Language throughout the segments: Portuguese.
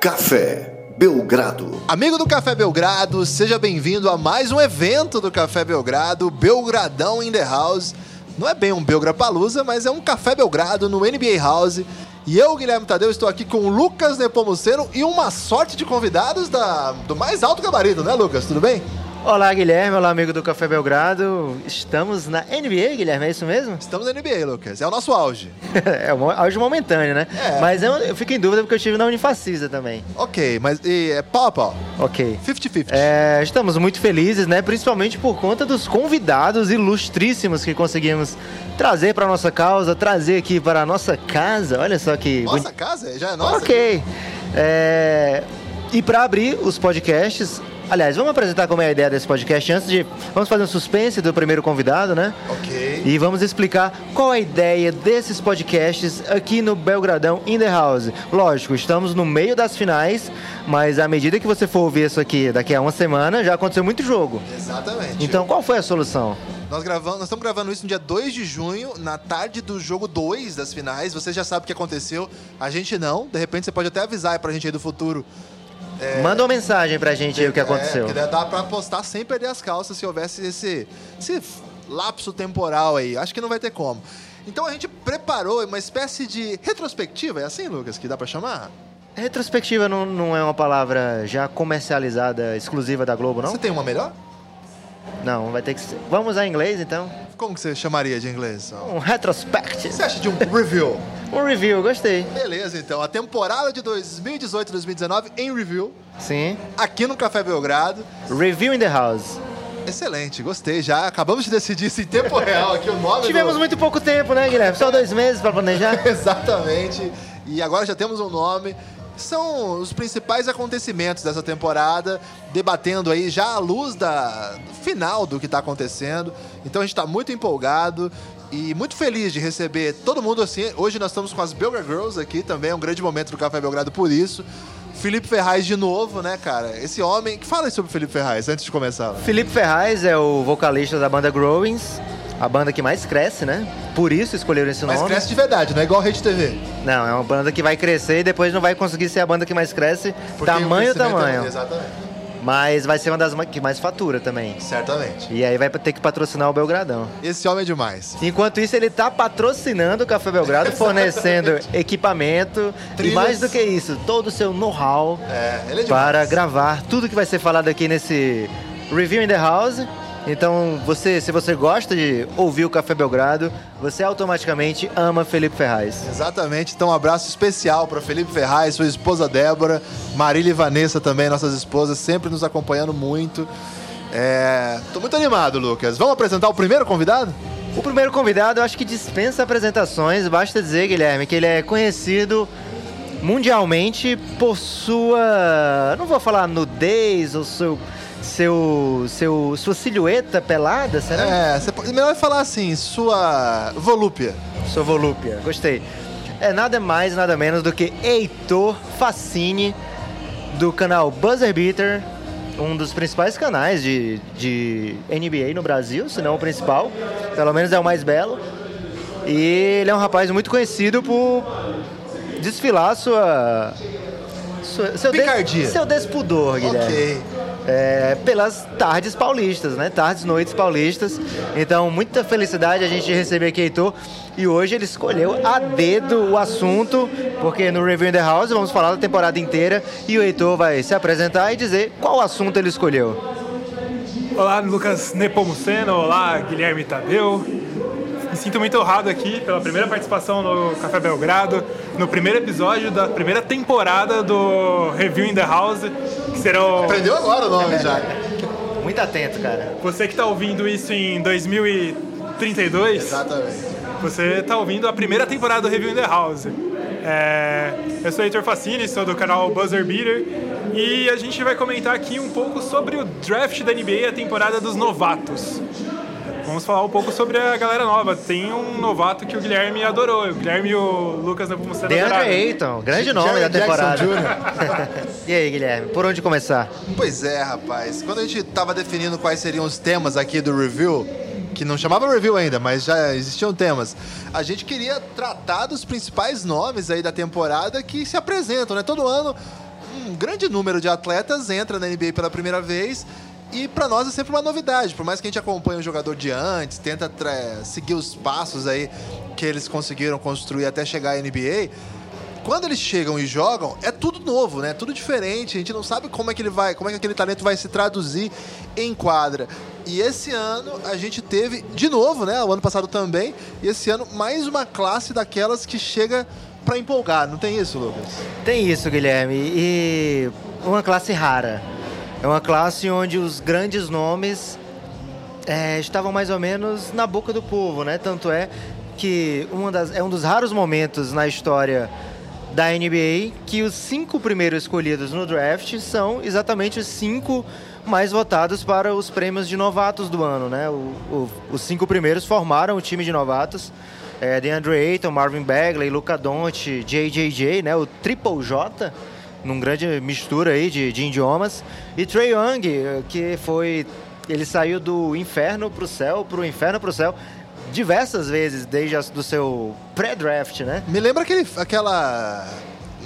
Café Belgrado. Amigo do Café Belgrado, seja bem-vindo a mais um evento do Café Belgrado, Belgradão in the House. Não é bem um Belgrapalusa, mas é um Café Belgrado no NBA House. E eu, Guilherme Tadeu, estou aqui com o Lucas Nepomuceno e uma sorte de convidados da, do mais alto gabarito, né, Lucas? Tudo bem? Olá, Guilherme. Olá, amigo do Café Belgrado. Estamos na NBA, Guilherme, é isso mesmo? Estamos na NBA, Lucas. É o nosso auge. é o auge momentâneo, né? É. Mas eu, eu fico em dúvida porque eu estive na Unifacisa também. Ok, mas e, é pau a pau. Ok. 50-50. É, estamos muito felizes, né? Principalmente por conta dos convidados ilustríssimos que conseguimos trazer para nossa causa, trazer aqui para a nossa casa. Olha só que. Nossa casa? Já é nossa? Ok. É, E para abrir os podcasts. Aliás, vamos apresentar como é a ideia desse podcast antes de. Vamos fazer um suspense do primeiro convidado, né? Ok. E vamos explicar qual a ideia desses podcasts aqui no Belgradão In The House. Lógico, estamos no meio das finais, mas à medida que você for ouvir isso aqui daqui a uma semana, já aconteceu muito jogo. Exatamente. Então, qual foi a solução? Nós, gravamos, nós estamos gravando isso no dia 2 de junho, na tarde do jogo 2 das finais. Você já sabe o que aconteceu, a gente não. De repente você pode até avisar aí pra gente aí do futuro. Manda uma mensagem pra gente aí o que aconteceu. É, dá pra postar sem perder as calças se houvesse esse, esse lapso temporal aí. Acho que não vai ter como. Então a gente preparou uma espécie de retrospectiva, é assim, Lucas, que dá pra chamar? Retrospectiva não, não é uma palavra já comercializada, exclusiva da Globo, não? Você tem uma melhor? Não, vai ter que ser. Vamos usar em inglês então? Como que você chamaria de inglês? Um retrospect. Você acha de um review? Um review, gostei. Beleza, então. A temporada de 2018-2019 em review, Sim. aqui no Café Belgrado. Review in the house. Excelente, gostei já. Acabamos de decidir isso em tempo real aqui o nome Tivemos do... muito pouco tempo, né, Guilherme? Só dois meses pra planejar. Exatamente. E agora já temos um nome. São os principais acontecimentos dessa temporada, debatendo aí já à luz da final do que está acontecendo. Então a gente está muito empolgado e muito feliz de receber todo mundo assim. Hoje nós estamos com as Belgra Girls aqui também, é um grande momento do Café Belgrado por isso. Felipe Ferraz de novo, né, cara? Esse homem. Fala aí sobre o Felipe Ferraz antes de começar. Felipe Ferraz é o vocalista da banda Growings, a banda que mais cresce, né? Por isso escolheram esse Mas nome. cresce de verdade, não é igual a Rede TV. Não, é uma banda que vai crescer e depois não vai conseguir ser a banda que mais cresce. Porque tamanho, é- tamanho. Exatamente. Mas vai ser uma das que mais fatura também. Certamente. E aí vai ter que patrocinar o Belgradão. Esse homem é demais. Enquanto isso, ele tá patrocinando o Café Belgrado, fornecendo equipamento e Trilhas. mais do que isso, todo o seu know-how É, é para gravar tudo que vai ser falado aqui nesse Review in the House. Então, você, se você gosta de ouvir o Café Belgrado, você automaticamente ama Felipe Ferraz. Exatamente. Então, um abraço especial para Felipe Ferraz, sua esposa Débora, Marília e Vanessa também, nossas esposas, sempre nos acompanhando muito. É... Tô muito animado, Lucas. Vamos apresentar o primeiro convidado? O primeiro convidado, eu acho que dispensa apresentações. Basta dizer, Guilherme, que ele é conhecido mundialmente por sua. Não vou falar nudez ou seu. Seu, seu, sua silhueta pelada, será? É, você pode... melhor falar assim, sua volúpia. Sua volúpia, gostei. É nada mais, nada menos do que Heitor Facine, do canal Buzzer Beater, um dos principais canais de, de NBA no Brasil, se não o principal. Pelo menos é o mais belo. E ele é um rapaz muito conhecido por desfilar sua. sua seu, des- Picardia. seu despudor, Guilherme Ok. É, pelas tardes paulistas, né? Tardes, noites paulistas. Então, muita felicidade a gente receber aqui Heitor. E hoje ele escolheu a dedo o assunto, porque no Review in the House vamos falar da temporada inteira e o Heitor vai se apresentar e dizer qual assunto ele escolheu. Olá, Lucas Nepomuceno. Olá, Guilherme Tadeu. Me sinto muito honrado aqui pela primeira participação no Café Belgrado, no primeiro episódio da primeira temporada do Review in the House, que serão... Aprendeu agora o nome já. Muito atento, cara. Você que está ouvindo isso em 2032, Exatamente. você está ouvindo a primeira temporada do Review in the House. É, eu sou Heitor Facini, sou do canal Buzzer Beater e a gente vai comentar aqui um pouco sobre o draft da NBA, a temporada dos novatos. Vamos falar um pouco sobre a galera nova. Tem um novato que o Guilherme adorou. O Guilherme e o Lucas Nepomuceno adoraram. DeAndre Ayton, grande nome Jerry da temporada. E aí, Guilherme, por onde começar? Pois é, rapaz. Quando a gente tava definindo quais seriam os temas aqui do review, que não chamava review ainda, mas já existiam temas, a gente queria tratar dos principais nomes aí da temporada que se apresentam, né? Todo ano um grande número de atletas entra na NBA pela primeira vez e para nós é sempre uma novidade. Por mais que a gente acompanhe o jogador de antes, tenta seguir os passos aí que eles conseguiram construir até chegar à NBA, quando eles chegam e jogam, é tudo novo, né? Tudo diferente. A gente não sabe como é que ele vai, como é que aquele talento vai se traduzir em quadra. E esse ano a gente teve de novo, né? O ano passado também. E esse ano mais uma classe daquelas que chega para empolgar. Não tem isso, Lucas? Tem isso, Guilherme. E uma classe rara. É uma classe onde os grandes nomes é, estavam mais ou menos na boca do povo, né? Tanto é que uma das, é um dos raros momentos na história da NBA que os cinco primeiros escolhidos no draft são exatamente os cinco mais votados para os prêmios de novatos do ano, né? O, o, os cinco primeiros formaram o time de novatos. É, DeAndre Ayton, Marvin Bagley, Luca Doncic, JJJ, né? O Triple J, num grande mistura aí de, de idiomas. E Trey Young, que foi... Ele saiu do inferno para o céu, para o inferno para o céu diversas vezes desde o do seu pré-draft, né? Me lembra aquele, aquela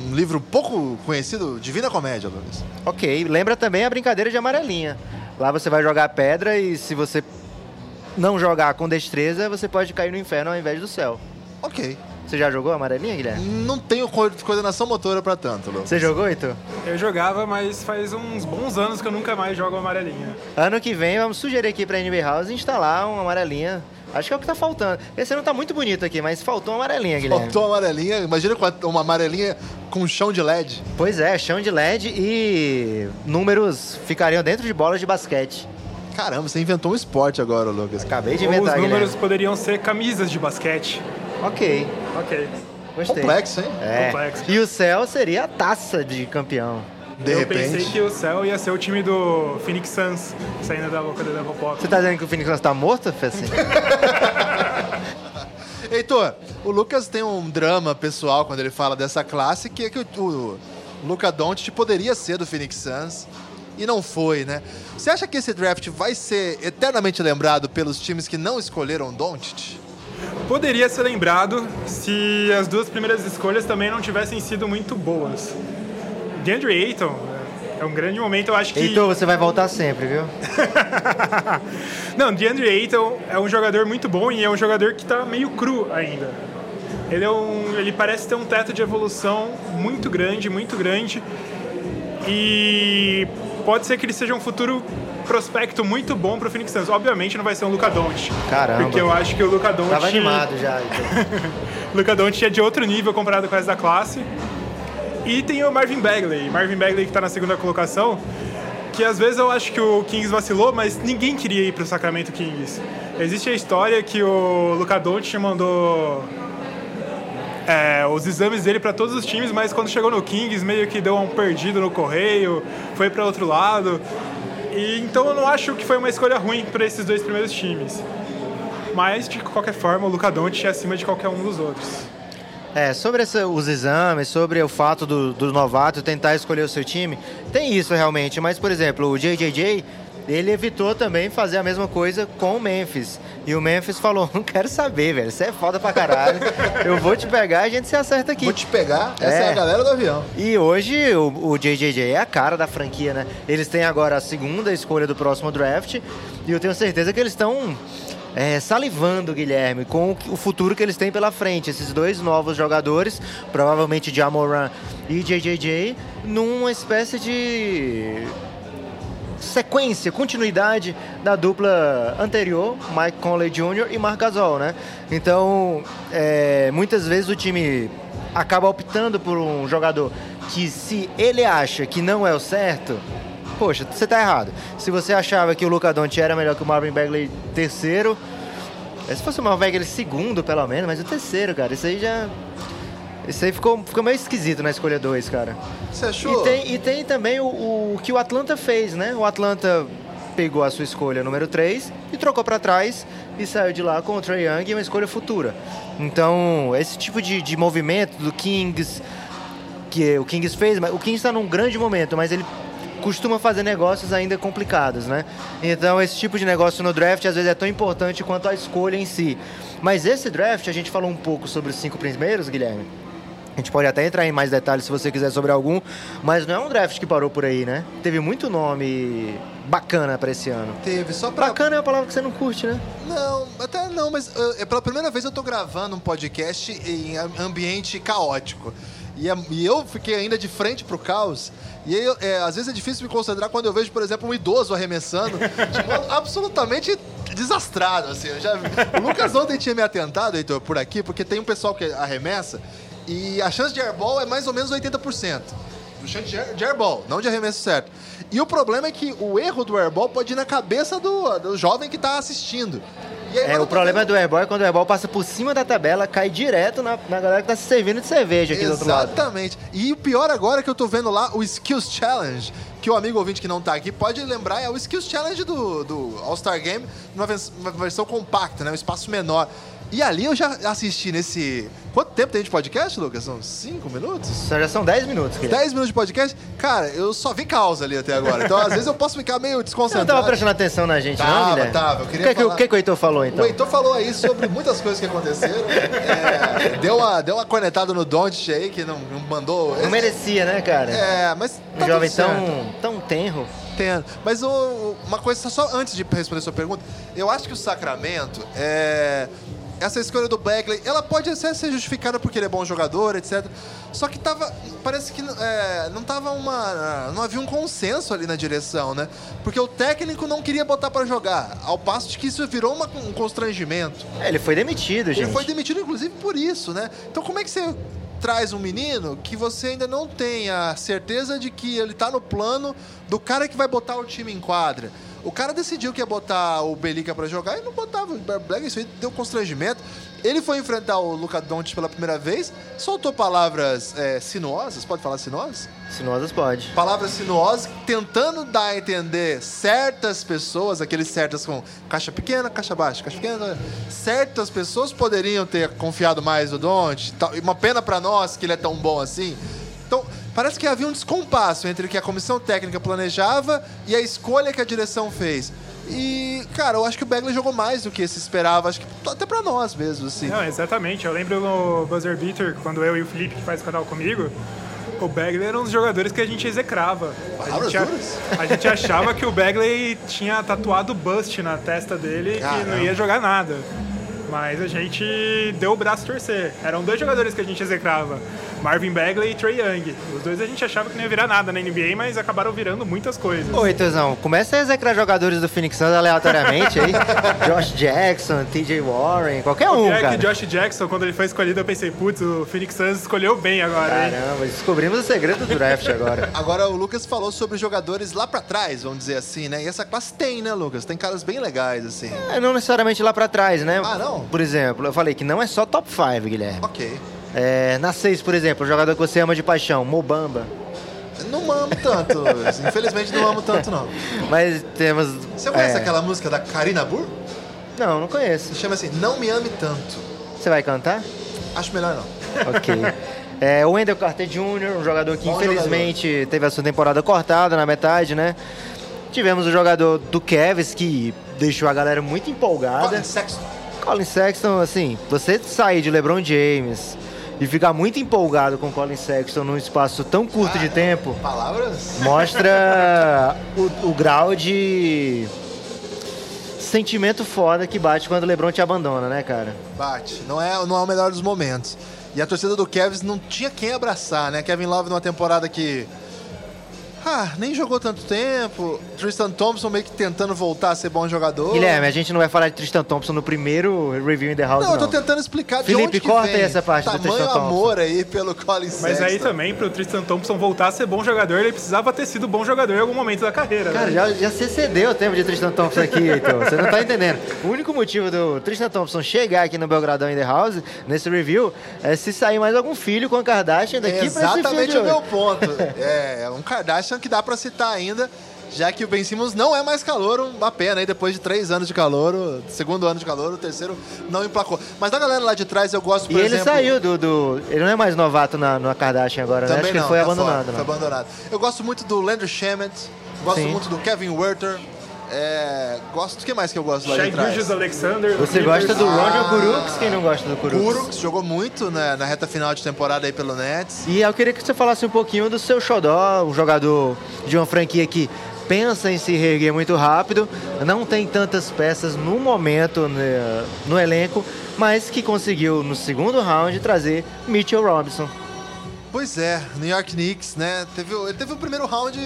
um livro pouco conhecido, Divina Comédia, Lucas. Ok, lembra também a brincadeira de amarelinha. Lá você vai jogar pedra e se você não jogar com destreza, você pode cair no inferno ao invés do céu. Ok. Você já jogou amarelinha, Guilherme? Não tenho coordenação motora para tanto, Lucas. Você jogou, Heitor? Eu jogava, mas faz uns bons anos que eu nunca mais jogo amarelinha. Ano que vem, vamos sugerir aqui pra NB House instalar uma amarelinha Acho que é o que tá faltando. Esse não tá muito bonito aqui, mas faltou uma amarelinha, Guilherme. Faltou uma amarelinha. Imagina uma amarelinha com chão de LED. Pois é, chão de LED e números ficariam dentro de bolas de basquete. Caramba, você inventou um esporte agora, Lucas. Acabei de inventar, Ou os números Guilherme. poderiam ser camisas de basquete. Ok. Ok. Gostei. Complexo, hein? É. Complexo. E o céu seria a taça de campeão. De eu repente. pensei que o céu ia ser o time do Phoenix Suns, saindo da boca do Devil Pop. Você tá dizendo que o Phoenix Suns tá morto, Fessi? Heitor, o Lucas tem um drama pessoal quando ele fala dessa classe, que é que o, o Luca Doncic poderia ser do Phoenix Suns e não foi, né? Você acha que esse draft vai ser eternamente lembrado pelos times que não escolheram Doncic? Poderia ser lembrado se as duas primeiras escolhas também não tivessem sido muito boas. DeAndre Ayton é um grande momento, eu acho que... Heitor, você vai voltar sempre, viu? Não, DeAndre Ayton é um jogador muito bom e é um jogador que está meio cru ainda. Ele, é um, ele parece ter um teto de evolução muito grande, muito grande. E pode ser que ele seja um futuro prospecto muito bom para o Phoenix Suns. Obviamente não vai ser um Luca Doncic. Caramba. Porque eu acho que o Luca Doncic... Tava animado já, Heitor. Luca Doncic é de outro nível comparado com essa da classe. E tem o Marvin Bagley. Marvin Bagley que está na segunda colocação. Que às vezes eu acho que o Kings vacilou, mas ninguém queria ir para o Sacramento Kings. Existe a história que o Luca Doncic mandou é, os exames dele para todos os times, mas quando chegou no Kings meio que deu um perdido no correio, foi para outro lado. E então eu não acho que foi uma escolha ruim para esses dois primeiros times. Mas de qualquer forma, o Luca Doncic é acima de qualquer um dos outros. É, sobre essa- os exames, sobre o fato do, do novato tentar escolher o seu time, tem isso realmente. Mas, por exemplo, o JJJ, ele evitou também fazer a mesma coisa com o Memphis. E o Memphis falou, não quero saber, velho, você é foda pra caralho. Eu vou te pegar e a gente se acerta aqui. Vou te pegar, essa é, É. a galera do avião. E hoje o, o JJJ é a cara da franquia, né? Eles têm agora a segunda escolha do próximo draft e eu tenho certeza que eles estão é, salivando, Guilherme, com o, futuro que eles têm pela frente. Esses dois novos jogadores, provavelmente Jamoran e JJJ, numa espécie de sequência, continuidade da dupla anterior, Mike Conley Jr. e Marc Gasol, né? Então, é, muitas vezes o time acaba optando por um jogador que se ele acha que não é o certo, poxa, você tá errado. Se você achava que o Luca Doncic era melhor que o Marvin Bagley terceiro, é, se fosse o Marvin Bagley segundo, pelo menos, mas o terceiro, cara, isso aí já... Isso aí ficou, ficou meio esquisito na escolha 2, cara. Você achou? E tem, e tem também o, o que o Atlanta fez, né? O Atlanta pegou a sua escolha número 3 e trocou para trás e saiu de lá com o Trae Young e uma escolha futura. Então, esse tipo de, de movimento do Kings, que o Kings fez, o Kings está num grande momento, mas ele costuma fazer negócios ainda complicados, né? Então, esse tipo de negócio no draft às vezes é tão importante quanto a escolha em si. Mas esse draft, a gente falou um pouco sobre os cinco primeiros, Guilherme. A gente pode até entrar em mais detalhes se você quiser sobre algum, mas não é um draft que parou por aí, né? Teve muito nome bacana pra esse ano. Teve, só pra... Bacana é uma palavra que você não curte, né? Não, até não, mas uh, é pela primeira vez eu tô gravando um podcast em am- ambiente caótico. E, a- e eu fiquei ainda de frente pro caos. E eu- é, às vezes é difícil me concentrar quando eu vejo, por exemplo, um idoso arremessando de modo absolutamente desastrado, assim. Eu já. O Lucas ontem tinha me atentado, Heitor, por aqui, porque tem um pessoal que arremessa e a chance de airball é mais ou menos 80%. Do chance de air- de airball, não de arremesso certo. E o problema é que o erro do airball pode ir na cabeça do, do jovem que tá assistindo. E aí, É, o problema vendo- do airball é quando o airball passa por cima da tabela, cai direto na, na galera que tá se servindo de cerveja aqui do outro lado. Exatamente. E o pior agora é que eu tô vendo lá o Skills Challenge, que o amigo ouvinte que não tá aqui pode lembrar, é o Skills Challenge do, do All-Star Game, numa vers- uma versão compacta, né? Um espaço menor. E ali eu já assisti nesse. Quanto tempo tem de podcast, Lucas? São cinco minutos? Só já são 10 minutos, querido. 10 minutos de podcast? Cara, eu só vi causa ali até agora. Então, às vezes, eu posso ficar meio Você não desconcentrado. tava prestando atenção na gente, não, Tava, Guilherme? tava. Eu queria o que, falar- o que, que o Heitor falou, então? O Heitor falou aí sobre muitas coisas que aconteceram. É, deu, uma, deu uma cornetada no Doncic aí, que não, não mandou... Não merecia, né, cara? É, mas um tá jovem tudo certo. tão, tão tenro. Entendo. Mas o- uma coisa, só antes de responder a sua pergunta, eu acho que o Sacramento, é, essa escolha do Bagley, ela pode até ser justificada porque ele é bom jogador, etc. Só que tava, parece que é, não tava uma, não havia um consenso ali na direção, né? Porque o técnico não queria botar pra jogar, ao passo de que isso virou uma- um constrangimento. É, ele foi demitido, gente. Ele foi demitido, inclusive, por isso, né? Então, como é que você traz um menino que você ainda não tem a certeza de que ele tá no plano do cara que vai botar o time em quadra? O cara decidiu que ia botar o Belica pra jogar e não botava o Black, isso aí deu constrangimento. Ele foi enfrentar o Luca Doncic pela primeira vez, soltou palavras é, sinuosas, pode falar sinuosas? Sinuosas pode. palavras sinuosas, tentando dar a entender certas pessoas, aqueles certas com caixa pequena, caixa baixa, caixa pequena, certas pessoas poderiam ter confiado mais no Don't. Uma pena pra nós que ele é tão bom assim. Então, parece que havia um descompasso entre o que a comissão técnica planejava e a escolha que a direção fez. E, cara, eu acho que o Bagley jogou mais do que se esperava, acho que até pra nós mesmo, assim. Não, exatamente. Eu lembro no Buzzer Beater, quando eu e o Felipe, que faz o canal comigo, o Bagley era um dos jogadores que a gente execrava. A gente, duras. a gente achava que o Bagley tinha tatuado bust na testa dele e que não ia jogar nada. Mas a gente deu o braço a torcer. Eram dois jogadores que a gente execrava. Marvin Bagley e Trey Young. Os dois a gente achava que não ia virar nada na NBA, mas acabaram virando muitas coisas. Ô, Heitorzão, começa a execrar jogadores do Phoenix Suns aleatoriamente aí. Josh Jackson, TJ Warren, qualquer um, Pior cara. que Josh Jackson, quando ele foi escolhido, eu pensei, putz, o Phoenix Suns escolheu bem agora, hein? Caramba, descobrimos o segredo do draft agora. Agora o Lucas falou sobre jogadores lá pra trás, vamos dizer assim, né? E essa classe tem, né, Lucas? Tem caras bem legais, assim. É, não necessariamente lá pra trás, né? Ah, não? Por exemplo, eu falei que não é só top 5, Guilherme. Ok. É, na 6, por exemplo, o jogador que você ama de paixão, Mobamba. Não amo tanto. Infelizmente não amo tanto, não. Mas temos. Você conhece é, aquela música da Karina Burr? Não, não conheço. Se chama assim, Não Me Ame Tanto. Você vai cantar? Acho melhor não. Ok. É, o Wendell Carter Jr., um jogador que Bom infelizmente teve a sua temporada cortada na metade, né? Tivemos o jogador do Cavs que deixou a galera muito empolgada. Colin Sexton. Colin Sexton, assim, você sair de LeBron James e ficar muito empolgado com Colin Sexton num espaço tão curto de tempo, Palavras? mostra o, o grau de sentimento foda que bate quando o LeBron te abandona, né, cara? Bate. Não é, não é o melhor dos momentos. E a torcida do Cavs não tinha quem abraçar, né? Kevin Love numa temporada que... Ah, nem jogou tanto tempo. Tristan Thompson meio que tentando voltar a ser bom jogador. Guilherme, a gente não vai falar de Tristan Thompson no primeiro review in the house, Não, não. eu tô tentando explicar de Felipe, onde que corta vem aí essa parte do tamanho Tristan Thompson. amor aí pelo Colin Sexton. Mas aí também, pro Tristan Thompson voltar a ser bom jogador, ele precisava ter sido bom jogador em algum momento da carreira. Cara, né? já, já se excedeu o tempo de Tristan Thompson aqui, então. Você não tá entendendo. O único motivo do Tristan Thompson chegar aqui no Belgradão in the House, nesse review, é se sair mais algum filho com a Kardashian daqui É pra esse exatamente o meu ponto. é, é um Kardashian que dá pra citar ainda, já que o Ben Simmons não é mais calor, uma pena aí, depois de três anos de calor, segundo ano de calor, o terceiro não emplacou. Mas da galera lá de trás eu gosto, por E ele exemplo... saiu do, do- Ele não é mais novato na, na Kardashian agora, né? Também Acho que não, ele foi tá abandonado, fora, né? Foi abandonado. Eu gosto muito do Landry Shamet, gosto Sim. muito do Kevin Werther. É, gosto. O que mais que eu gosto lá Shai de trás? Gilgeous Alexander. Você gosta do. Roger Kuruks? Quem não gosta do Kuruks? Kuruks jogou muito né, na reta final de temporada aí pelo Nets. E eu queria que você falasse um pouquinho do seu xodó, um jogador de uma franquia que pensa em se reerguer muito rápido, não tem tantas peças no momento né, no elenco, mas que conseguiu no segundo round trazer Mitchell Robinson. Pois é, New York Knicks, né? Teve, ele teve o primeiro round,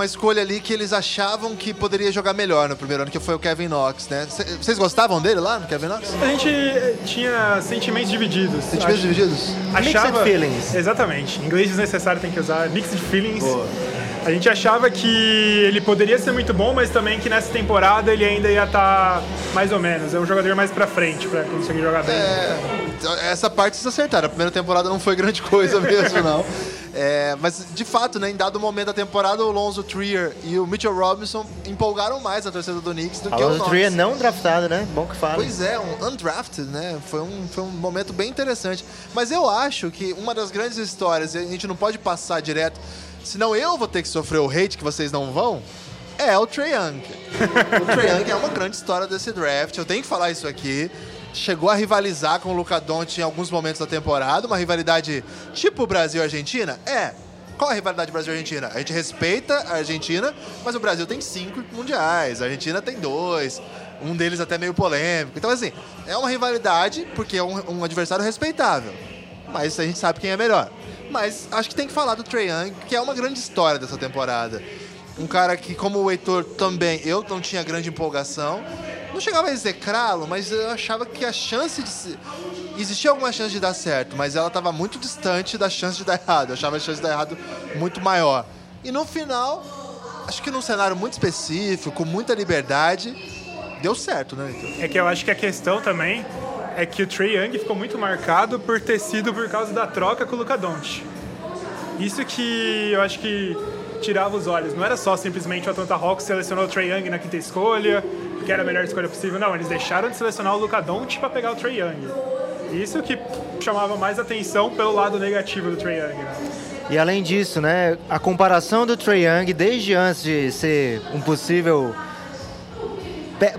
uma escolha ali que eles achavam que poderia jogar melhor no primeiro ano, que foi o Kevin Knox, né? Vocês gostavam dele lá no Kevin Knox? A gente eh, tinha sentimentos divididos. Sentimentos divididos? achava, Mixed feelings. Exatamente. Em inglês desnecessário tem que usar mixed feelings. A gente achava que ele poderia ser muito bom, mas também que nessa temporada ele ainda ia estar mais ou menos. É um jogador mais pra frente pra conseguir jogar bem. É, essa parte vocês acertaram. A primeira temporada não foi grande coisa mesmo, não. É, mas, de fato, né, em dado momento da temporada, o Lonzo Trier e o Mitchell Robinson empolgaram mais a torcida do Knicks do que o Alonso Knox. Trier não draftado, né? Bom que fala. Pois é, um undrafted, né? Foi um, foi um momento bem interessante. Mas eu acho que uma das grandes histórias, e a gente não pode passar direto, senão eu vou ter que sofrer o hate que vocês não vão, é o Trae Young. o Trae Young é uma grande história desse draft, eu tenho que falar isso aqui. Chegou a rivalizar com o Luca Doncic em alguns momentos da temporada, uma rivalidade tipo Brasil e Argentina? É. Qual a rivalidade Brasil-Argentina? A gente respeita a Argentina, mas o Brasil tem cinco mundiais, a Argentina tem dois, um deles até meio polêmico. Então, assim, é uma rivalidade porque é um, um adversário respeitável. Mas a gente sabe quem é melhor. Mas acho que tem que falar do Trae Young, que é uma grande história dessa temporada. Um cara que, como o Heitor também, eu não tinha grande empolgação. Não chegava a execrá-lo, mas eu achava que a chance de se... Existia alguma chance de dar certo, mas ela estava muito distante da chance de dar errado. Eu achava a chance de dar errado muito maior. E no final, acho que num cenário muito específico, com muita liberdade, deu certo, né, Heitor? É que eu acho que a questão também é que o Trey Young ficou muito marcado por ter sido por causa da troca com o Luka Doncic. Isso que eu acho que tirava os olhos. Não era só simplesmente o Atlanta Hawks selecionou o Trey Young na quinta escolha, que era a melhor escolha possível. Não, eles deixaram de selecionar o Luka Doncic para pegar o Trey Young. Isso que chamava mais atenção pelo lado negativo do Trey Young. Né? E além disso, né, a comparação do Trae Young desde antes de ser um possível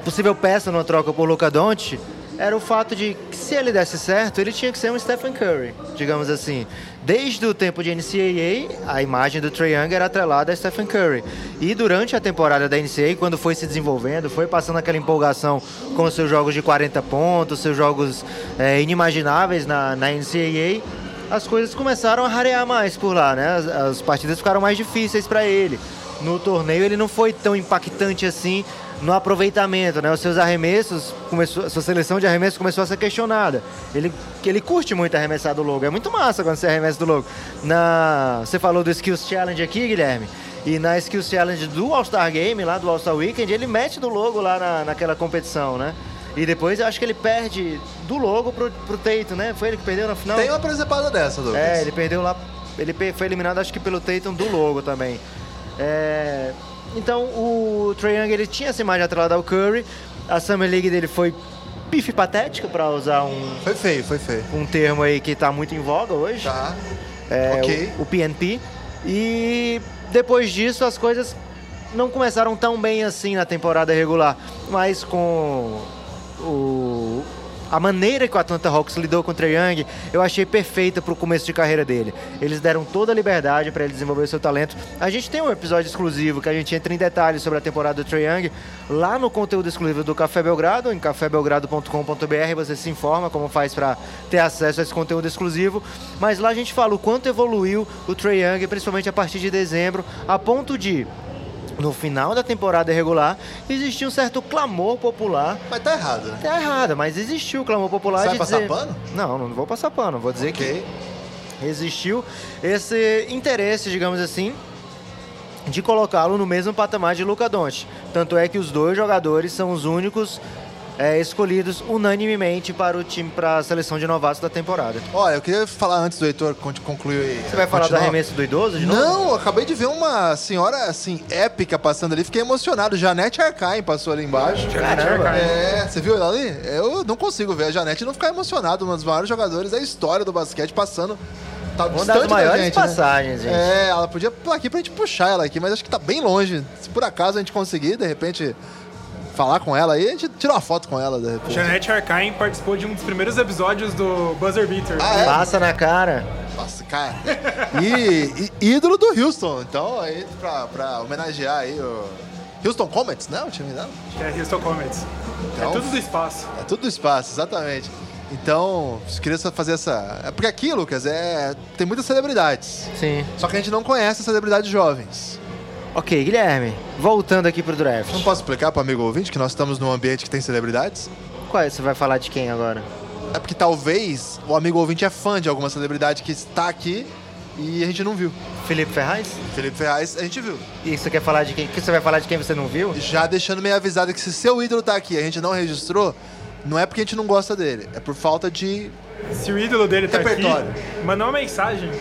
possível peça numa troca por Luka Doncic era o fato de que se ele desse certo, ele tinha que ser um Stephen Curry, digamos assim. Desde o tempo de NCAA, a imagem do Trae Young era atrelada a Stephen Curry. E durante a temporada da NCAA, quando foi se desenvolvendo, foi passando aquela empolgação com seus jogos de 40 pontos, seus jogos é, inimagináveis na, na NCAA, as coisas começaram a rarear mais por lá, né? As, as partidas ficaram mais difíceis para ele. No torneio ele não foi tão impactante assim no aproveitamento, né? Os seus arremessos, começou, a sua seleção de arremessos começou a ser questionada. Ele que ele curte muito arremessar do logo. É muito massa quando você arremessa do logo. Na, você falou do Skills Challenge aqui, Guilherme. E na Skills Challenge do All-Star Game, lá do All-Star Weekend, ele mete do logo lá na, naquela competição, né? E depois eu acho que ele perde do logo pro, pro Tatum, né? Foi ele que perdeu na final? Tem uma presepada dessa, Douglas. É, ele perdeu lá. Ele foi eliminado, acho que pelo Tatum do logo também. É, então o Trae Young ele tinha essa imagem atrelada ao Curry. A Summer League dele foi pife patética, para usar um, Foi feio, foi feio. um termo aí que tá muito em voga hoje. Tá. É, Ok. o, o PNP. E depois disso as coisas não começaram tão bem assim na temporada regular, mas com o, a maneira que o Atlanta Hawks lidou com o Trae Young, eu achei perfeita para o começo de carreira dele. Eles deram toda a liberdade para ele desenvolver seu talento. A gente tem um episódio exclusivo que a gente entra em detalhes sobre a temporada do Trae Young lá no conteúdo exclusivo do Café Belgrado, em cafébelgrado.com.br, você se informa como faz para ter acesso a esse conteúdo exclusivo. Mas lá a gente fala o quanto evoluiu o Trae Young, principalmente a partir de dezembro, a ponto de no final da temporada regular, existia um certo clamor popular Mas tá errado, né? Tá errada, mas existiu o clamor popular Você vai de passar dizer... pano? Não, não vou passar pano. Vou dizer Ok. que existiu esse interesse, digamos assim, de colocá-lo no mesmo patamar de Luca Doncic. Tanto é que os dois jogadores são os únicos é, escolhidos unanimemente para o time, para a seleção de novatos da temporada. Olha, eu queria falar antes do Heitor con- concluir aí. Você vai falar do Continuar. arremesso do idoso de novo? Não, eu acabei de ver uma senhora, assim, épica passando ali. Fiquei emocionado. Janete Arcaim passou ali embaixo. Caramba. É, você viu ela ali? Eu não consigo ver a Janete não ficar emocionado. Uma dos maiores jogadores da história do basquete passando. tá Uma das da maiores gente, né? passagens, gente. É, ela podia pular aqui pra gente puxar ela aqui, mas acho que tá bem longe. Se por acaso a gente conseguir, de repente, falar com ela aí, a gente tira uma foto com ela, de repente. Janete Arcaim participou de um dos primeiros episódios do Buzzer Beater. Ah, é? Passa na cara. Nossa, cara. E, e ídolo do Houston. Então, aí, pra, pra homenagear aí o. Houston Comets, né? O time dela. É Houston Comets. Então- É tudo do espaço. É tudo do espaço, exatamente. Então, queria só fazer essa. É porque aqui, Lucas, é. Tem muitas celebridades. Sim. Só que a gente não conhece as celebridades jovens. Ok, Guilherme, voltando aqui pro draft. Não posso explicar para amigo ouvinte que nós estamos num ambiente que tem celebridades? Qual é? Você vai falar de quem agora? É porque talvez o amigo ouvinte é fã de alguma celebridade que está aqui e a gente não viu. Felipe Ferraz? Felipe Ferraz, a gente viu. E você quer falar de quem? Que você vai falar de quem você não viu? Já deixando meio avisado que se seu ídolo tá aqui e a gente não registrou, não é porque a gente não gosta dele, é por falta de. Se o ídolo dele tá aqui, Repertório. mandou uma mensagem.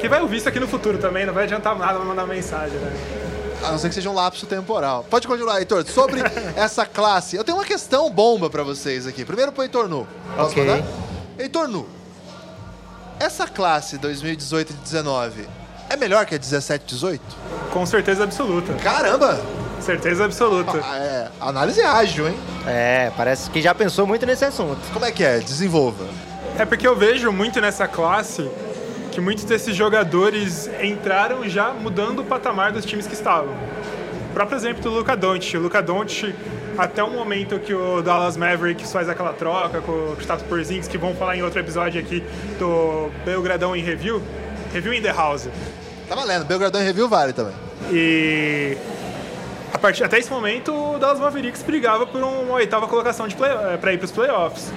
Que vai ouvir isso aqui no futuro também, não vai adiantar nada mandar mensagem, né? A não ser que seja um lapso temporal. Pode continuar, Heitor. Sobre essa classe, eu tenho uma questão bomba pra vocês aqui. Primeiro pro Heitor Nu. Posso Ok. mandar? Heitor Nu. Essa classe 2018 e 19 é melhor que a 17 e 18? Com certeza absoluta. Caramba! Certeza absoluta. Ah, É, análise ágil, hein? É, parece que já pensou muito nesse assunto. Como é que é? Desenvolva. É porque eu vejo muito nessa classe que muitos desses jogadores entraram já mudando o patamar dos times que estavam. O próprio exemplo do Luca Doncic. O Luca Doncic, até o momento que o Dallas Mavericks faz aquela troca com o Kristaps Porzingis, que vão falar em outro episódio aqui do Belgradão em Review, Review in the House. Tá valendo. Belgradão em Review vale também. E a partir, até esse momento, o Dallas Mavericks brigava por uma oitava colocação para ir para os playoffs.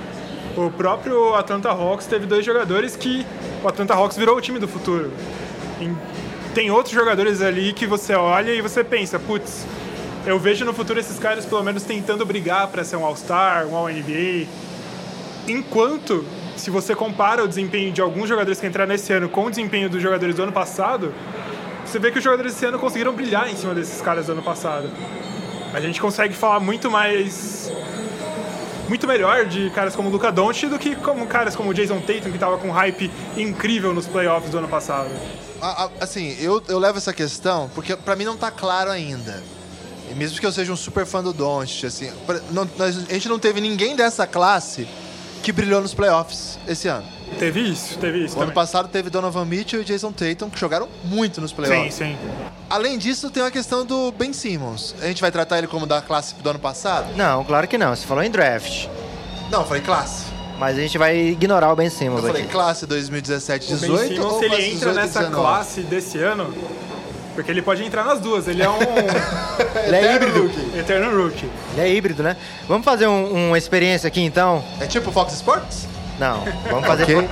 O próprio Atlanta Hawks teve dois jogadores que o Atlanta Hawks virou o time do futuro. Em- tem outros jogadores ali que você olha e você pensa, putz, eu vejo no futuro esses caras pelo menos tentando brigar para ser um All-Star, um All-NBA. Enquanto, se você compara o desempenho de alguns jogadores que entraram nesse ano com o desempenho dos jogadores do ano passado, você vê que os jogadores desse ano conseguiram brilhar em cima desses caras do ano passado. A gente consegue falar muito mais. Muito melhor de caras como Luca Doncic do que como caras como o Jason Tatum, que tava com um hype incrível nos playoffs do ano passado. Assim, eu, eu levo essa questão porque pra mim não tá claro ainda. E mesmo que eu seja um super fã do Doncic, assim, pra- não- a gente não teve ninguém dessa classe que brilhou nos playoffs esse ano. Teve isso, teve isso O ano passado teve Donovan Mitchell e Jason Tatum, que jogaram muito nos Sim, playoffs. sim. Além disso, tem a questão do Ben Simmons. A gente vai tratar ele como da classe do ano passado? Não, claro que não. Você falou em draft. Não, eu falei classe. Mas a gente vai ignorar o Ben Eu Simmons falei aqui. classe 2017 O Ben 18 Simmons, ou se ele entra 18 nessa 19? classe desse ano, porque ele pode entrar nas duas. Ele é um Ele é híbrido. rookie. eterno rookie. Ele é híbrido, né? Vamos fazer um- uma experiência aqui então? É tipo Fox Sports? Não, vamos fazer. Ok.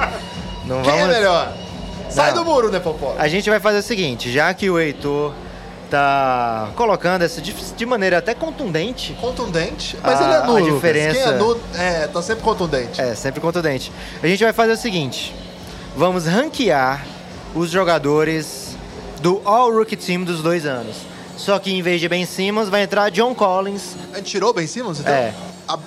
Não Quem é vamos. melhor? Sai Não. do muro, né, Popó? A gente vai fazer o seguinte, já que o Heitor tá colocando essa de, de maneira até contundente. Contundente, mas A- ele é a nulo. Lucas. diferença- Quem é nulo, é, tá sempre contundente. É, sempre contundente. A gente vai fazer o seguinte: vamos ranquear os jogadores do All Rookie Team dos dois anos. Só que em vez de Ben Simmons, vai entrar John Collins, A gente tirou Ben Simmons, então? É.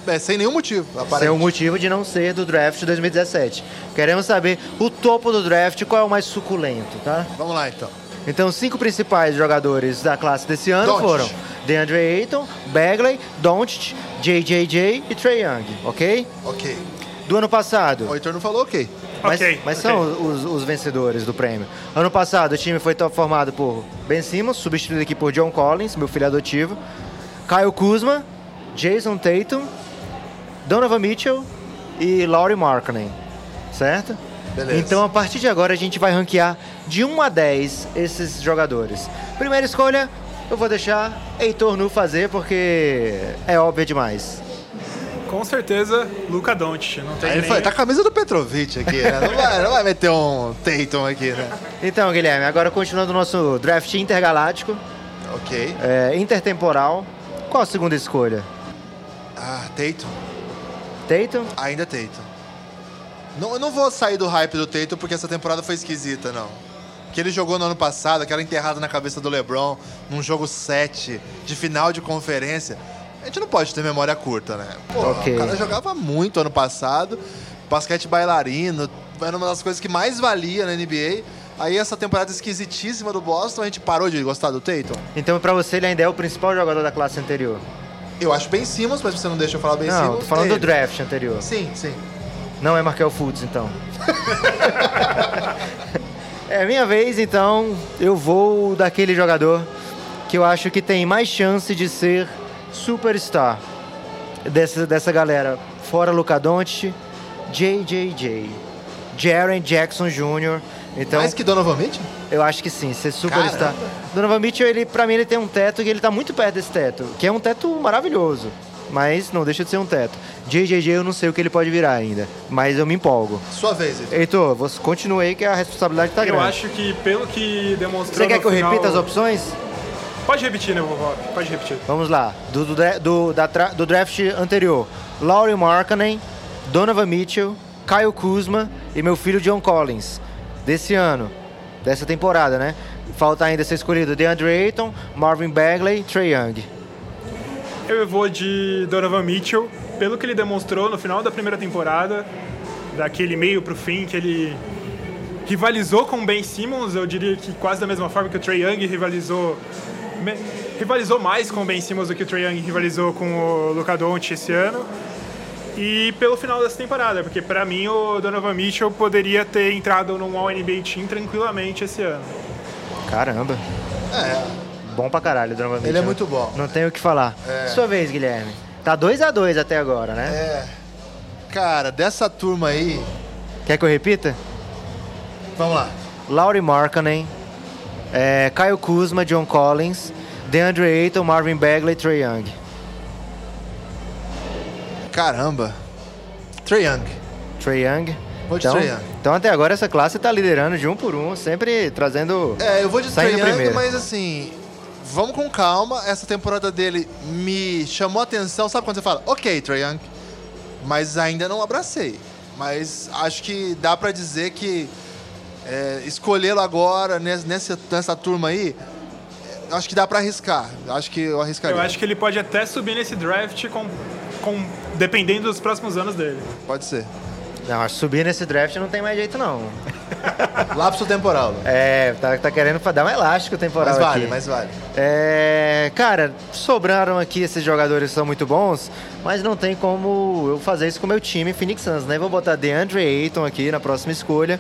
É, sem nenhum motivo, sem o aparente. motivo de não ser do draft de 2017. Queremos saber o topo do draft, qual é o mais suculento, tá? Vamos lá, então. Então, os cinco principais jogadores da classe desse ano Doncic. foram DeAndre Ayton, Bagley, Doncic, JJJ e Trey Young, ok? Ok. Do ano passado, O Heitor não falou ok. Mas, Ok, mas ok. são os, os vencedores do prêmio. Ano passado, o time foi formado por Ben Simmons, substituído aqui por John Collins, meu filho adotivo, Kyle Kuzma, Jason Tatum, Donovan Mitchell e Laurie Markkinen, certo? Beleza. Então, a partir de agora, a gente vai ranquear de 1 a 10 esses jogadores. Primeira escolha, eu vou deixar Heitor Nu fazer, porque é óbvio demais. Com certeza, Luca Doncic. Não tem Aí nem... foi, tá com a camisa do Petrovic aqui, né? Não vai, não vai meter um Tatum aqui, né? Então, Guilherme, agora continuando o nosso draft intergaláctico. Ok. É, intertemporal. Qual a segunda escolha? Ah, Tatum. Tatum? Ainda Tatum. Não, eu não vou sair do hype do Tatum porque essa temporada foi esquisita, não. Que ele jogou no ano passado, aquela enterrada na cabeça do LeBron, num jogo 7 de final de conferência. A gente não pode ter memória curta, né? Pô, Ok. o cara jogava muito ano passado, basquete bailarino, era uma das coisas que mais valia na NBA. Aí essa temporada esquisitíssima do Boston, a gente parou de gostar do Tatum. Então, pra você, ele ainda é o principal jogador da classe anterior? Eu acho bem Simmons, mas você não deixa eu falar bem Não, Simmons. tô falando é do ele. draft anterior. Sim, sim. Não é Markel Fultz, então. é minha vez, então eu vou daquele jogador que eu acho que tem mais chance de ser superstar dessa, dessa galera. Fora Luca Doncic, JJJ, Jaren Jackson Jr. Então, Mais que Donovan Mitchell? eu acho que sim, ser superstar. Caramba. Donovan Mitchell, ele, pra mim, ele tem um teto que ele tá muito perto desse teto, que é um teto maravilhoso. Mas não deixa de ser um teto. JJJ eu não sei o que ele pode virar ainda, mas eu me empolgo. Sua vez, Heitor. Heitor, você continue aí que a responsabilidade tá Eu grande. acho que pelo que demonstrou. Você quer que eu final- repita as opções? Pode repetir, né, Vovó? Pode repetir. Vamos lá. Do, do, do- da tra- do draft anterior, Laurie Markkanen, Donovan Mitchell, Kyle Kuzma e meu filho John Collins. Desse ano, dessa temporada, né? Falta ainda ser escolhido DeAndre Ayton, Marvin Bagley, Trey Young. Eu vou de Donovan Mitchell, pelo que ele demonstrou no final da primeira temporada, daquele meio pro fim, que ele rivalizou com o Ben Simmons, eu diria que quase da mesma forma que o Trey Young rivalizou rivalizou mais com o Ben Simmons do que o Trey Young rivalizou com o Luka Doncic esse ano. E pelo final dessa temporada, porque pra mim o Donovan Mitchell poderia ter entrado num All-NBA Team tranquilamente esse ano. Caramba. É, Bom pra caralho, Donovan Mitchell. ele é muito bom. Não tenho o que falar. Sua vez, Guilherme. Tá 2 a 2 até agora, né? É. Cara, dessa turma aí. Quer que eu repita? Vamos lá. Laurie Markkanen, é, Kyle Kuzma, John Collins, DeAndre Ayton, Marvin Bagley, Trey Young. Caramba. Trey Young. Trey Young. Vou de então, Trae Young. então até agora essa classe tá liderando de um por um, sempre trazendo... É, eu vou de Trae Young, primeiro. mas assim. Vamos com calma. Essa temporada dele me chamou a atenção. Sabe quando você fala, ok, Trae Young, mas ainda não abracei. Mas acho que dá pra dizer que é, escolhê-lo agora, nes- nessa, nessa turma aí, acho que dá pra arriscar. Acho que eu arriscaria. Eu acho que ele pode até subir nesse draft com, com dependendo dos próximos anos dele. Pode ser. Não, acho que subir nesse draft não tem mais jeito não. Lapso temporal. né? É, tá, tá querendo dar um elástico temporal Mas vale, aqui. mas vale. É, cara, sobraram aqui esses jogadores que são muito bons, mas não tem como eu fazer isso com o meu time Phoenix Suns, né? Vou botar DeAndre Ayton aqui na próxima escolha,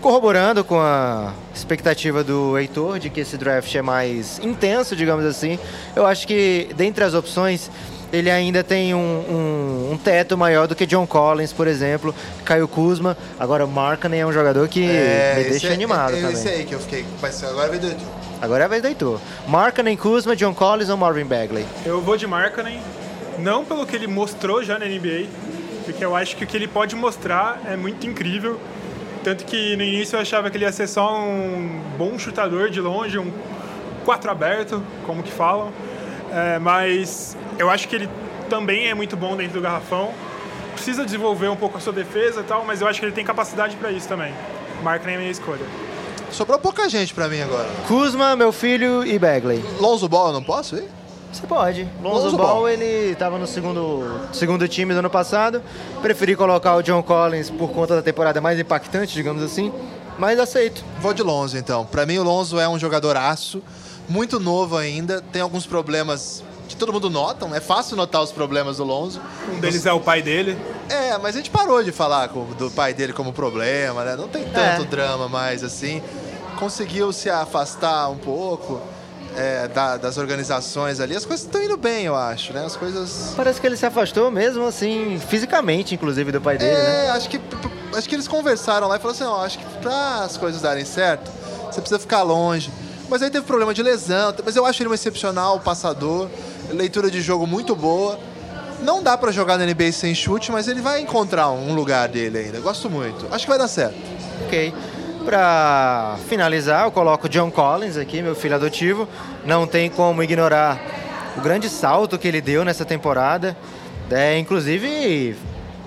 corroborando com a expectativa do Heitor de que esse draft é mais intenso, digamos assim. Eu acho que dentre as opções ele ainda tem um, um- um teto maior do que John Collins, por exemplo, Caio Kuzma. Agora o Markkanen é um jogador que me esse deixa é- é, é, também. Esse aí que eu fiquei. Mas agora vem do Heitor. Agora é a vez do Heitor. Markkanen, Kuzma, John Collins ou Marvin Bagley? Eu vou de Markkanen, não pelo que ele mostrou já na NBA, porque eu acho que o que ele pode mostrar é muito incrível. Tanto que no início eu achava que ele ia ser só um bom chutador de longe, um 4 aberto, como que falam. É, mas eu acho que ele também é muito bom dentro do garrafão. Precisa desenvolver um pouco a sua defesa e tal, mas eu acho que ele tem capacidade para isso também. Markkanen é a minha escolha. Sobrou pouca gente pra mim agora. Kuzma, meu filho e Bagley. Lonzo Ball eu não posso ir? Você pode. Lonzo, Lonzo Ball, Ball. ele estava no segundo, segundo time do ano passado. Preferi colocar o John Collins por conta da temporada mais impactante, digamos assim. Mas aceito. Vou de Lonzo, então. Pra mim, o Lonzo é um jogador aço, muito novo ainda, tem alguns problemas que todo mundo nota, é fácil notar os problemas do Lonzo. Um deles é o pai dele. É, mas a gente parou de falar do pai dele como problema, né? Não tem tanto É. drama mais assim. Conseguiu se afastar um pouco é, da- das organizações ali. As coisas estão indo bem, eu acho, né? As coisas. Parece que ele se afastou mesmo, assim, fisicamente, inclusive, do pai dele, né? É, acho que, acho que eles conversaram lá e falaram assim: ó, acho que pra as coisas darem certo, você precisa ficar longe. Mas aí teve problema de lesão, mas eu acho ele um excepcional passador, leitura de jogo muito boa. Não dá pra jogar na NBA sem chute, mas ele vai encontrar um lugar dele ainda. Gosto muito. Acho que vai dar certo. Ok. Pra finalizar, eu coloco John Collins aqui, meu filho adotivo. Não tem como ignorar o grande salto que ele deu nessa temporada. É, inclusive,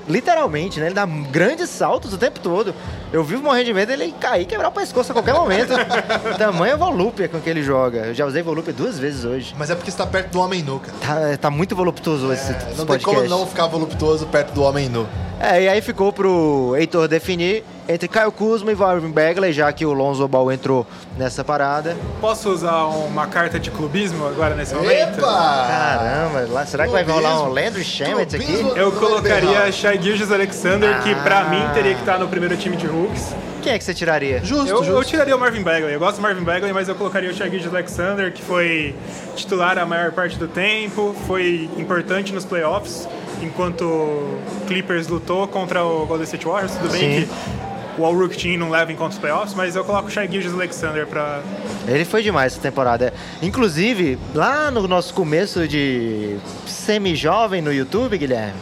literalmente, né? Ele dá grandes saltos o tempo todo. Eu vivo morrendo de medo dele cair e quebrar o pescoço a qualquer momento. Tamanha volúpia com que ele joga. Eu já usei volúpia duas vezes hoje. Mas é porque está perto do homem nu, cara. Tá, tá muito voluptuoso esse, É, esse não tem podcast. como não ficar voluptuoso perto do homem nu. É, e aí ficou pro Heitor definir entre Kyle Kuzma e Marvin Bagley, já que o Lonzo Ball entrou nessa parada. Posso usar uma carta de clubismo agora nesse momento? Epa! Caramba, lá- será que vai rolar um Landry Shamet aqui? Eu colocaria Shai Gilgeous Alexander, que pra Ah. mim teria que estar no primeiro time de Hooks. Quem é que você tiraria? Justo, Eu, justo. eu tiraria o Marvin Bagley. Eu gosto do Marvin Bagley, mas eu colocaria o Shai Alexander, que foi titular a maior parte do tempo, foi importante nos playoffs, enquanto o Clippers lutou contra o Golden State Warriors. Tudo bem Sim. que o All-Rook Team não leva em conta os playoffs, mas eu coloco o Shai Gilgeous Alexander pra... Ele foi demais essa temporada. Inclusive, lá no nosso começo de semi-jovem no YouTube, Guilherme,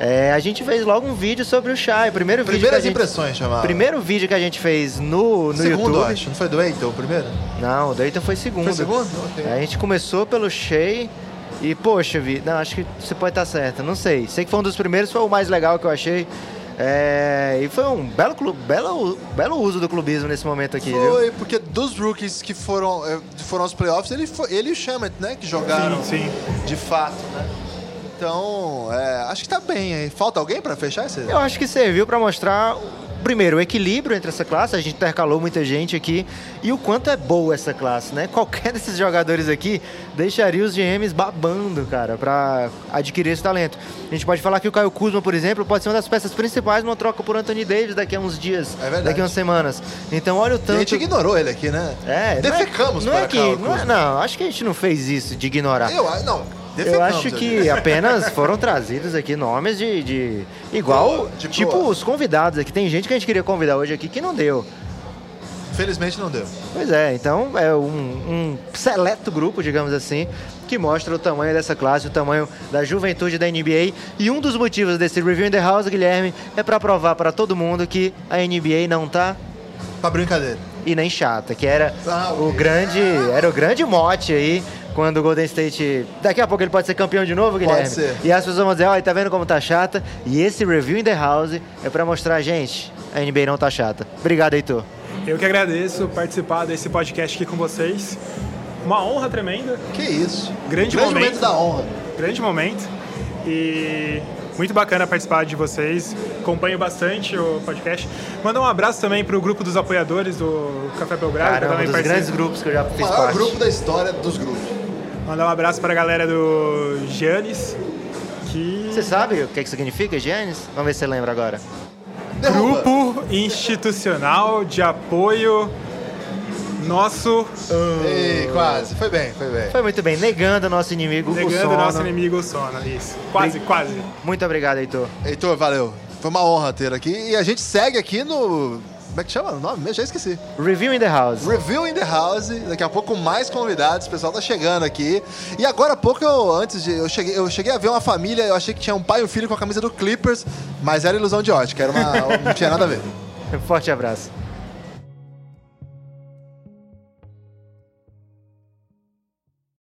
é, a gente fez logo um vídeo sobre o Shai. Primeiro vídeo Primeiras gente, impressões, chamava. Primeiro vídeo que a gente fez no, no Segundo, YouTube. acho. Não foi do Eiton o primeiro? Não, o Dayton foi segundo. Foi segundo? Ok. A gente começou pelo Shea e, poxa, Vi, não, acho que você pode estar certo, não sei. Sei que foi um dos primeiros, foi o mais legal que eu achei. É, e foi um belo, belo, belo uso do clubismo nesse momento aqui, viu? Foi, porque dos rookies que foram, eh, foram aos playoffs, ele, foi, ele e o Shamet, né? Que jogaram Sim, sim. de fato, né? Então, é, acho que tá bem aí. Falta alguém pra fechar esse? Eu acho que serviu para mostrar, primeiro, o equilíbrio entre essa classe. A gente intercalou muita gente aqui e o quanto é boa essa classe, né? Qualquer desses jogadores aqui deixaria os GMs babando, cara, para adquirir esse talento. A gente pode falar que o Caio Kuzma, por exemplo, pode ser uma das peças principais numa troca por Anthony Davis daqui a uns dias, É verdade. daqui a umas semanas. Então, olha o E a gente tanto. ignorou ele aqui, né? É, Defecamos não é, não é que, não, é- não, acho que a gente não fez isso de ignorar. Eu, a- não, Eu acho que apenas foram trazidos aqui nomes de. de- igual, de tipo boa. os convidados aqui. Tem gente que a gente queria convidar hoje aqui que não deu. Felizmente não deu. Pois é, então é um, um seleto grupo, digamos assim, que mostra o tamanho dessa classe, o tamanho da juventude da NBA. E um dos motivos desse Review in the House, Guilherme, é para provar para todo mundo que a NBA não tá Pra brincadeira. E nem chata, que era o grande, era o grande mote aí quando o Golden State, daqui a pouco ele pode ser campeão de novo, Guilherme. ser. E as pessoas vão dizer, olha, tá vendo como tá chata? E esse review in the house é pra mostrar, gente, a NBA não tá chata. Obrigado, Heitor. Eu que agradeço participar desse podcast aqui com vocês. Uma honra tremenda, Que isso. Grande momento. momento. da honra. grande momento. E muito bacana participar de vocês. Acompanho bastante o podcast. Mandar um abraço também pro grupo dos apoiadores do Café Belgrado. Caramba, um também dos participo. grandes grupos que eu já O fiz maior parte. grupo da história dos grupos. Mandar um abraço pra galera do Giannis. Que... Você sabe o que, que significa, Giannis? Vamos ver se você lembra agora. Derruba. Grupo institucional de apoio nosso, Ei, quase. Foi bem, foi bem. Foi muito bem, negando o nosso inimigo, o negando sono. nosso inimigo o sono. Isso. Quase, quase. Muito obrigado, Heitor. Heitor, valeu. Foi uma honra ter aqui. E a gente segue aqui no. Como é que chama o nome mesmo? Já esqueci. Review in the house. Review in the House. Daqui a pouco mais convidados. O pessoal tá chegando aqui. E agora há pouco eu, antes de. Eu cheguei, eu cheguei a ver uma família. Eu achei que tinha um pai e um filho com a camisa do Clippers. Mas era ilusão de ótica. Era uma, não tinha nada a ver. Forte abraço.